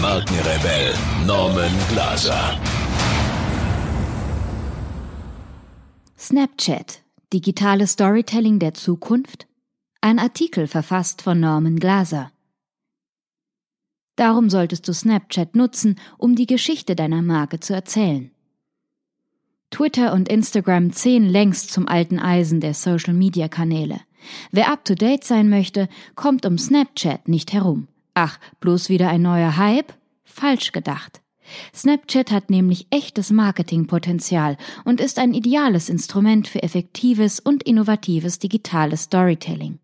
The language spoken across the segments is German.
Markenrebell Norman Glaser. Snapchat. Digitales Storytelling der Zukunft? Ein Artikel verfasst von Norman Glaser. Darum solltest du Snapchat nutzen, um die Geschichte deiner Marke zu erzählen. Twitter und Instagram zählen längst zum alten Eisen der Social-Media-Kanäle. Wer up-to-date sein möchte, kommt um Snapchat nicht herum. Ach, bloß wieder ein neuer Hype? Falsch gedacht. Snapchat hat nämlich echtes Marketingpotenzial und ist ein ideales Instrument für effektives und innovatives digitales Storytelling.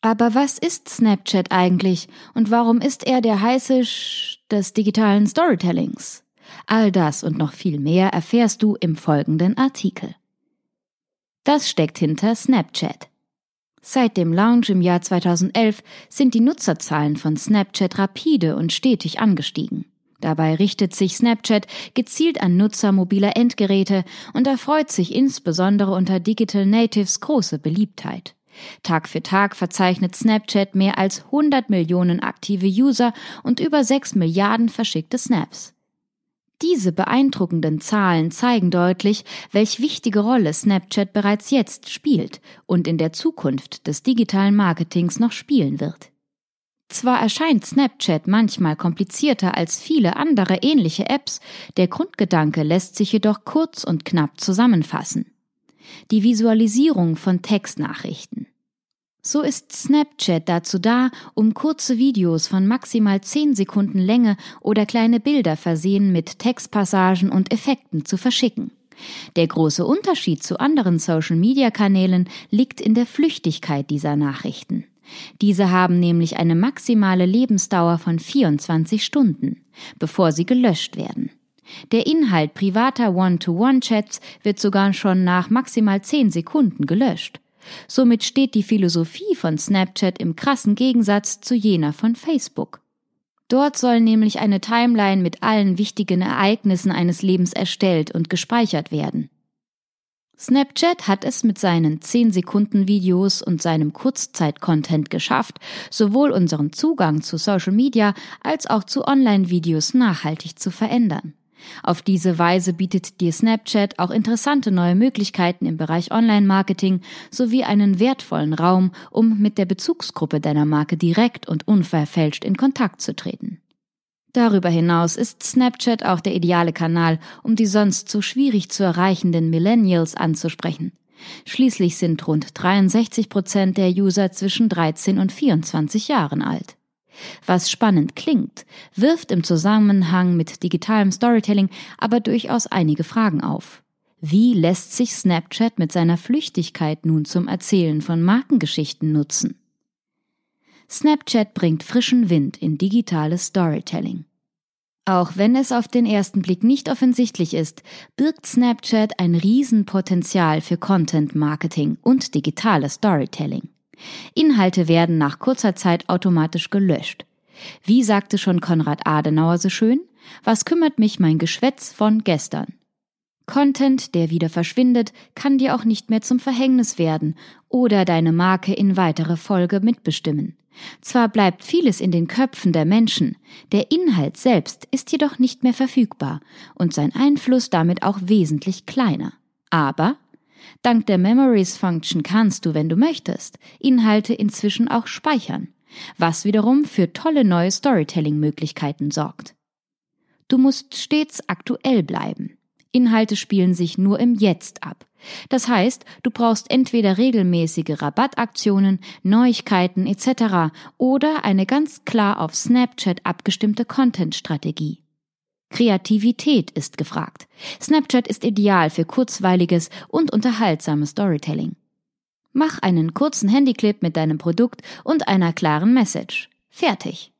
Aber was ist Snapchat eigentlich und warum ist er der heiße Sch des digitalen Storytellings? All das und noch viel mehr erfährst du im folgenden Artikel. Das steckt hinter Snapchat. Seit dem Launch im Jahr 2011 sind die Nutzerzahlen von Snapchat rapide und stetig angestiegen. Dabei richtet sich Snapchat gezielt an Nutzer mobiler Endgeräte und erfreut sich insbesondere unter Digital Natives große Beliebtheit. Tag für Tag verzeichnet Snapchat mehr als 100 Millionen aktive User und über 6 Milliarden verschickte Snaps. Diese beeindruckenden Zahlen zeigen deutlich, welch wichtige Rolle Snapchat bereits jetzt spielt und in der Zukunft des digitalen Marketings noch spielen wird. Zwar erscheint Snapchat manchmal komplizierter als viele andere ähnliche Apps, der Grundgedanke lässt sich jedoch kurz und knapp zusammenfassen. Die Visualisierung von Textnachrichten. So ist Snapchat dazu da, um kurze Videos von maximal 10 Sekunden Länge oder kleine Bilder versehen mit Textpassagen und Effekten zu verschicken. Der große Unterschied zu anderen Social-Media-Kanälen liegt in der Flüchtigkeit dieser Nachrichten. Diese haben nämlich eine maximale Lebensdauer von 24 Stunden, bevor sie gelöscht werden. Der Inhalt privater One-to-One-Chats wird sogar schon nach maximal 10 Sekunden gelöscht. Somit steht die Philosophie von Snapchat im krassen Gegensatz zu jener von Facebook. Dort soll nämlich eine Timeline mit allen wichtigen Ereignissen eines Lebens erstellt und gespeichert werden. Snapchat hat es mit seinen 10 Sekunden Videos und seinem Kurzzeit-Content geschafft, sowohl unseren Zugang zu Social Media als auch zu Online-Videos nachhaltig zu verändern. Auf diese Weise bietet dir Snapchat auch interessante neue Möglichkeiten im Bereich Online-Marketing sowie einen wertvollen Raum, um mit der Bezugsgruppe deiner Marke direkt und unverfälscht in Kontakt zu treten. Darüber hinaus ist Snapchat auch der ideale Kanal, um die sonst so schwierig zu erreichenden Millennials anzusprechen. Schließlich sind rund 63 Prozent der User zwischen 13 und 24 Jahren alt. Was spannend klingt, wirft im Zusammenhang mit digitalem Storytelling aber durchaus einige Fragen auf. Wie lässt sich Snapchat mit seiner Flüchtigkeit nun zum Erzählen von Markengeschichten nutzen? Snapchat bringt frischen Wind in digitales Storytelling. Auch wenn es auf den ersten Blick nicht offensichtlich ist, birgt Snapchat ein Riesenpotenzial für Content Marketing und digitales Storytelling. Inhalte werden nach kurzer Zeit automatisch gelöscht. Wie sagte schon Konrad Adenauer so schön, was kümmert mich mein Geschwätz von gestern? Content, der wieder verschwindet, kann dir auch nicht mehr zum Verhängnis werden oder deine Marke in weitere Folge mitbestimmen. Zwar bleibt vieles in den Köpfen der Menschen, der Inhalt selbst ist jedoch nicht mehr verfügbar und sein Einfluss damit auch wesentlich kleiner. Aber Dank der Memories Function kannst du, wenn du möchtest, Inhalte inzwischen auch speichern, was wiederum für tolle neue Storytelling-Möglichkeiten sorgt. Du musst stets aktuell bleiben. Inhalte spielen sich nur im Jetzt ab. Das heißt, du brauchst entweder regelmäßige Rabattaktionen, Neuigkeiten etc. oder eine ganz klar auf Snapchat abgestimmte Content-Strategie. Kreativität ist gefragt. Snapchat ist ideal für kurzweiliges und unterhaltsames Storytelling. Mach einen kurzen Handyclip mit deinem Produkt und einer klaren Message. Fertig.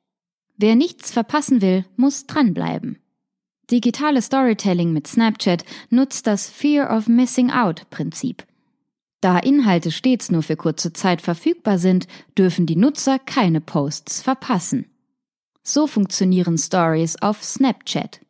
Wer nichts verpassen will, muss dranbleiben. Digitale Storytelling mit Snapchat nutzt das Fear of Missing Out Prinzip. Da Inhalte stets nur für kurze Zeit verfügbar sind, dürfen die Nutzer keine Posts verpassen. So funktionieren Stories auf Snapchat.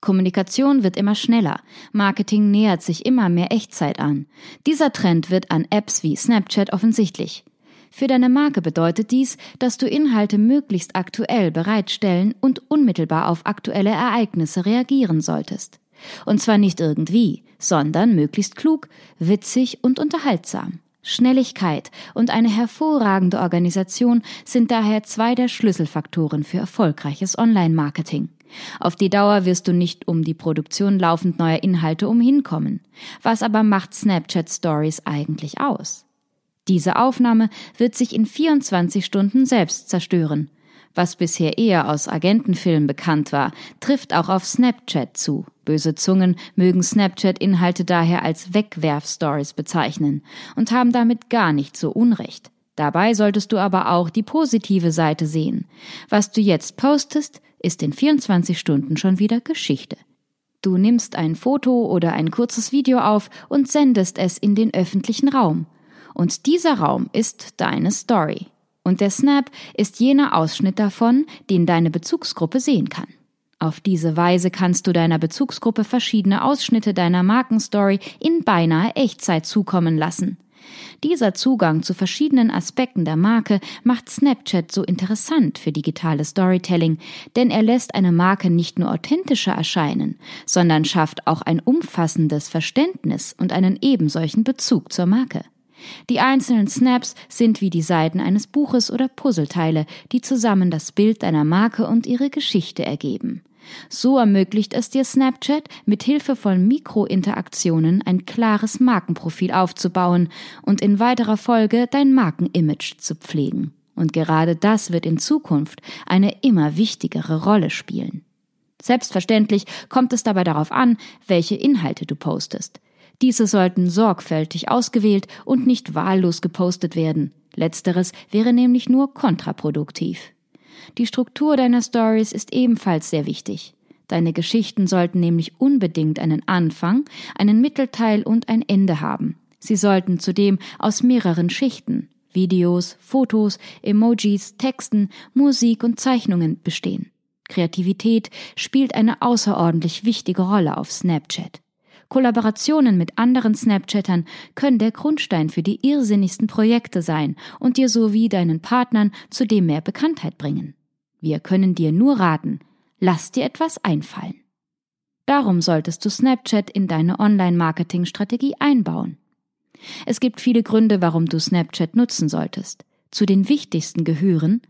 Kommunikation wird immer schneller, Marketing nähert sich immer mehr Echtzeit an. Dieser Trend wird an Apps wie Snapchat offensichtlich. Für deine Marke bedeutet dies, dass du Inhalte möglichst aktuell bereitstellen und unmittelbar auf aktuelle Ereignisse reagieren solltest. Und zwar nicht irgendwie, sondern möglichst klug, witzig und unterhaltsam. Schnelligkeit und eine hervorragende Organisation sind daher zwei der Schlüsselfaktoren für erfolgreiches Online-Marketing. Auf die Dauer wirst du nicht um die Produktion laufend neuer Inhalte umhinkommen. Was aber macht Snapchat Stories eigentlich aus? Diese Aufnahme wird sich in 24 Stunden selbst zerstören. Was bisher eher aus Agentenfilmen bekannt war, trifft auch auf Snapchat zu. Böse Zungen mögen Snapchat-Inhalte daher als Wegwerf-Stories bezeichnen und haben damit gar nicht so Unrecht. Dabei solltest du aber auch die positive Seite sehen. Was du jetzt postest, ist in 24 Stunden schon wieder Geschichte. Du nimmst ein Foto oder ein kurzes Video auf und sendest es in den öffentlichen Raum. Und dieser Raum ist deine Story. Und der Snap ist jener Ausschnitt davon, den deine Bezugsgruppe sehen kann. Auf diese Weise kannst du deiner Bezugsgruppe verschiedene Ausschnitte deiner Markenstory in beinahe Echtzeit zukommen lassen. Dieser Zugang zu verschiedenen Aspekten der Marke macht Snapchat so interessant für digitale Storytelling, denn er lässt eine Marke nicht nur authentischer erscheinen, sondern schafft auch ein umfassendes Verständnis und einen ebensolchen Bezug zur Marke. Die einzelnen Snaps sind wie die Seiten eines Buches oder Puzzleteile, die zusammen das Bild deiner Marke und ihre Geschichte ergeben. So ermöglicht es dir Snapchat, mit Hilfe von Mikrointeraktionen ein klares Markenprofil aufzubauen und in weiterer Folge dein Markenimage zu pflegen. Und gerade das wird in Zukunft eine immer wichtigere Rolle spielen. Selbstverständlich kommt es dabei darauf an, welche Inhalte du postest. Diese sollten sorgfältig ausgewählt und nicht wahllos gepostet werden. Letzteres wäre nämlich nur kontraproduktiv. Die Struktur deiner Stories ist ebenfalls sehr wichtig. Deine Geschichten sollten nämlich unbedingt einen Anfang, einen Mittelteil und ein Ende haben. Sie sollten zudem aus mehreren Schichten Videos, Fotos, Emojis, Texten, Musik und Zeichnungen bestehen. Kreativität spielt eine außerordentlich wichtige Rolle auf Snapchat. Kollaborationen mit anderen Snapchattern können der Grundstein für die irrsinnigsten Projekte sein und dir sowie deinen Partnern zudem mehr Bekanntheit bringen. Wir können dir nur raten, lass dir etwas einfallen. Darum solltest du Snapchat in deine Online-Marketing-Strategie einbauen. Es gibt viele Gründe, warum du Snapchat nutzen solltest. Zu den wichtigsten gehören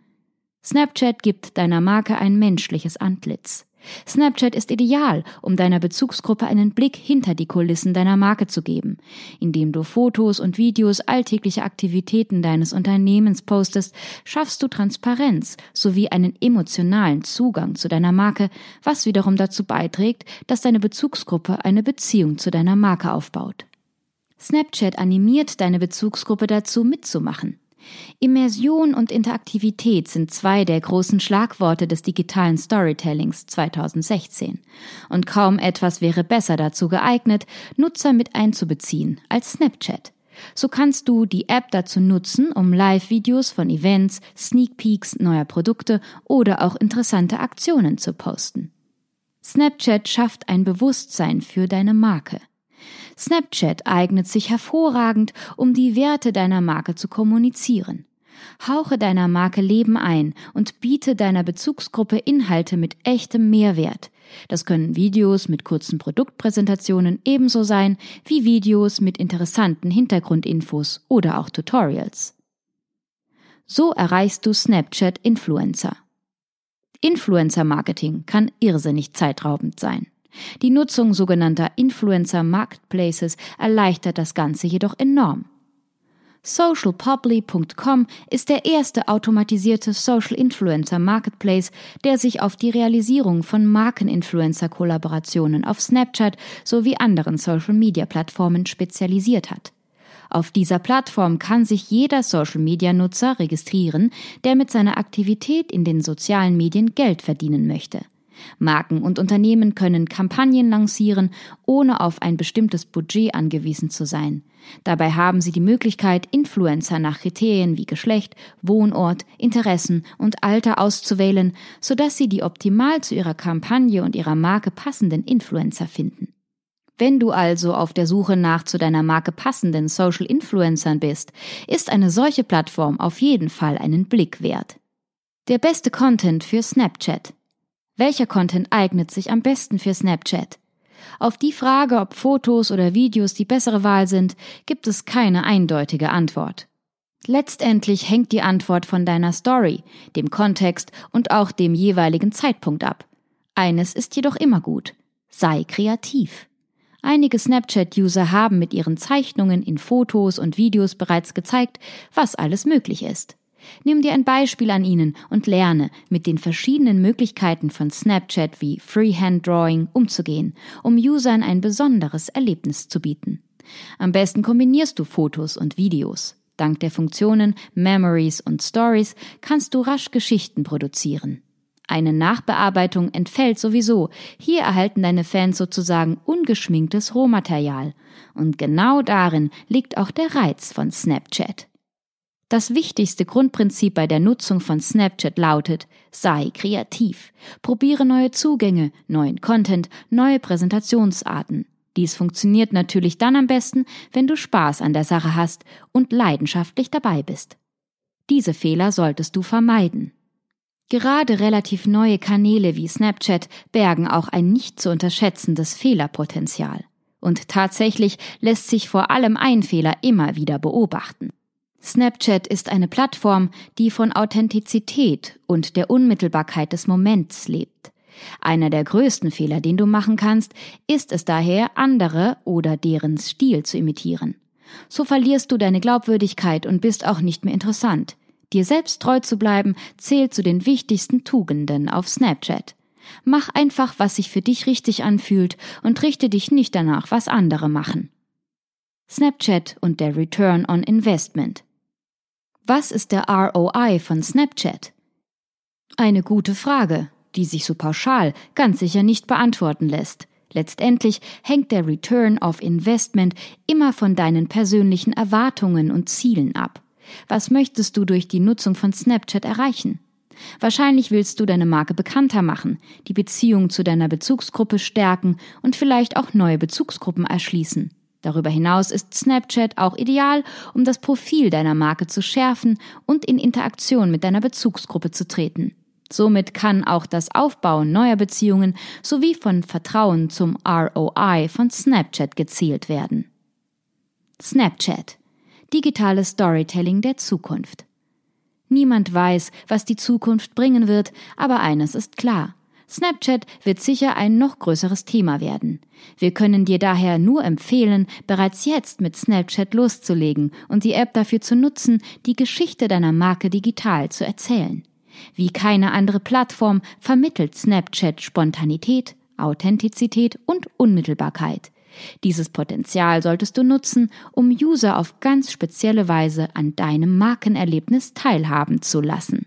Snapchat gibt deiner Marke ein menschliches Antlitz. Snapchat ist ideal, um deiner Bezugsgruppe einen Blick hinter die Kulissen deiner Marke zu geben, indem du Fotos und Videos alltäglicher Aktivitäten deines Unternehmens postest, schaffst du Transparenz sowie einen emotionalen Zugang zu deiner Marke, was wiederum dazu beiträgt, dass deine Bezugsgruppe eine Beziehung zu deiner Marke aufbaut. Snapchat animiert deine Bezugsgruppe dazu mitzumachen. Immersion und Interaktivität sind zwei der großen Schlagworte des digitalen Storytellings 2016. Und kaum etwas wäre besser dazu geeignet, Nutzer mit einzubeziehen als Snapchat. So kannst du die App dazu nutzen, um Live-Videos von Events, Sneak Peeks neuer Produkte oder auch interessante Aktionen zu posten. Snapchat schafft ein Bewusstsein für deine Marke. Snapchat eignet sich hervorragend, um die Werte deiner Marke zu kommunizieren. Hauche deiner Marke Leben ein und biete deiner Bezugsgruppe Inhalte mit echtem Mehrwert. Das können Videos mit kurzen Produktpräsentationen ebenso sein wie Videos mit interessanten Hintergrundinfos oder auch Tutorials. So erreichst du Snapchat Influencer. Influencer Marketing kann irrsinnig zeitraubend sein. Die Nutzung sogenannter Influencer Marketplaces erleichtert das Ganze jedoch enorm. Socialpubli.com ist der erste automatisierte Social Influencer Marketplace, der sich auf die Realisierung von Markeninfluencer-Kollaborationen auf Snapchat sowie anderen Social-Media-Plattformen spezialisiert hat. Auf dieser Plattform kann sich jeder Social-Media-Nutzer registrieren, der mit seiner Aktivität in den sozialen Medien Geld verdienen möchte. Marken und Unternehmen können Kampagnen lancieren, ohne auf ein bestimmtes Budget angewiesen zu sein. Dabei haben sie die Möglichkeit, Influencer nach Kriterien wie Geschlecht, Wohnort, Interessen und Alter auszuwählen, sodass sie die optimal zu ihrer Kampagne und ihrer Marke passenden Influencer finden. Wenn du also auf der Suche nach zu deiner Marke passenden Social Influencern bist, ist eine solche Plattform auf jeden Fall einen Blick wert. Der beste Content für Snapchat. Welcher Content eignet sich am besten für Snapchat? Auf die Frage, ob Fotos oder Videos die bessere Wahl sind, gibt es keine eindeutige Antwort. Letztendlich hängt die Antwort von deiner Story, dem Kontext und auch dem jeweiligen Zeitpunkt ab. Eines ist jedoch immer gut. Sei kreativ. Einige Snapchat-User haben mit ihren Zeichnungen in Fotos und Videos bereits gezeigt, was alles möglich ist. Nimm dir ein Beispiel an ihnen und lerne, mit den verschiedenen Möglichkeiten von Snapchat wie Freehand Drawing umzugehen, um Usern ein besonderes Erlebnis zu bieten. Am besten kombinierst du Fotos und Videos. Dank der Funktionen Memories und Stories kannst du rasch Geschichten produzieren. Eine Nachbearbeitung entfällt sowieso. Hier erhalten deine Fans sozusagen ungeschminktes Rohmaterial. Und genau darin liegt auch der Reiz von Snapchat. Das wichtigste Grundprinzip bei der Nutzung von Snapchat lautet, sei kreativ. Probiere neue Zugänge, neuen Content, neue Präsentationsarten. Dies funktioniert natürlich dann am besten, wenn du Spaß an der Sache hast und leidenschaftlich dabei bist. Diese Fehler solltest du vermeiden. Gerade relativ neue Kanäle wie Snapchat bergen auch ein nicht zu unterschätzendes Fehlerpotenzial. Und tatsächlich lässt sich vor allem ein Fehler immer wieder beobachten. Snapchat ist eine Plattform, die von Authentizität und der Unmittelbarkeit des Moments lebt. Einer der größten Fehler, den du machen kannst, ist es daher, andere oder deren Stil zu imitieren. So verlierst du deine Glaubwürdigkeit und bist auch nicht mehr interessant. Dir selbst treu zu bleiben, zählt zu den wichtigsten Tugenden auf Snapchat. Mach einfach, was sich für dich richtig anfühlt und richte dich nicht danach, was andere machen. Snapchat und der Return on Investment. Was ist der ROI von Snapchat? Eine gute Frage, die sich so pauschal ganz sicher nicht beantworten lässt. Letztendlich hängt der Return of Investment immer von deinen persönlichen Erwartungen und Zielen ab. Was möchtest du durch die Nutzung von Snapchat erreichen? Wahrscheinlich willst du deine Marke bekannter machen, die Beziehung zu deiner Bezugsgruppe stärken und vielleicht auch neue Bezugsgruppen erschließen. Darüber hinaus ist Snapchat auch ideal, um das Profil deiner Marke zu schärfen und in Interaktion mit deiner Bezugsgruppe zu treten. Somit kann auch das Aufbauen neuer Beziehungen sowie von Vertrauen zum ROI von Snapchat gezielt werden. Snapchat. Digitales Storytelling der Zukunft. Niemand weiß, was die Zukunft bringen wird, aber eines ist klar. Snapchat wird sicher ein noch größeres Thema werden. Wir können dir daher nur empfehlen, bereits jetzt mit Snapchat loszulegen und die App dafür zu nutzen, die Geschichte deiner Marke digital zu erzählen. Wie keine andere Plattform vermittelt Snapchat Spontanität, Authentizität und Unmittelbarkeit. Dieses Potenzial solltest du nutzen, um User auf ganz spezielle Weise an deinem Markenerlebnis teilhaben zu lassen.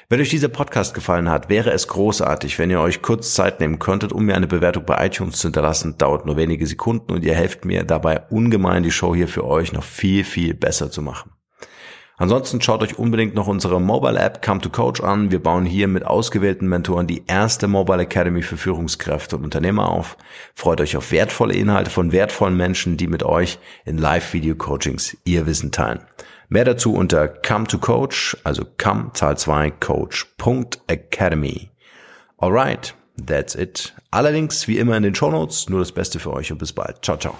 Wenn euch dieser Podcast gefallen hat, wäre es großartig, wenn ihr euch kurz Zeit nehmen könntet, um mir eine Bewertung bei iTunes zu hinterlassen. Dauert nur wenige Sekunden und ihr helft mir dabei ungemein, die Show hier für euch noch viel, viel besser zu machen. Ansonsten schaut euch unbedingt noch unsere Mobile App Come to Coach an. Wir bauen hier mit ausgewählten Mentoren die erste Mobile Academy für Führungskräfte und Unternehmer auf. Freut euch auf wertvolle Inhalte von wertvollen Menschen, die mit euch in Live-Video-Coachings ihr Wissen teilen. Mehr dazu unter come to coach, also come Zahl 2 coach.academy. Alright, that's it. Allerdings wie immer in den Show Notes. Nur das Beste für euch und bis bald. Ciao, ciao.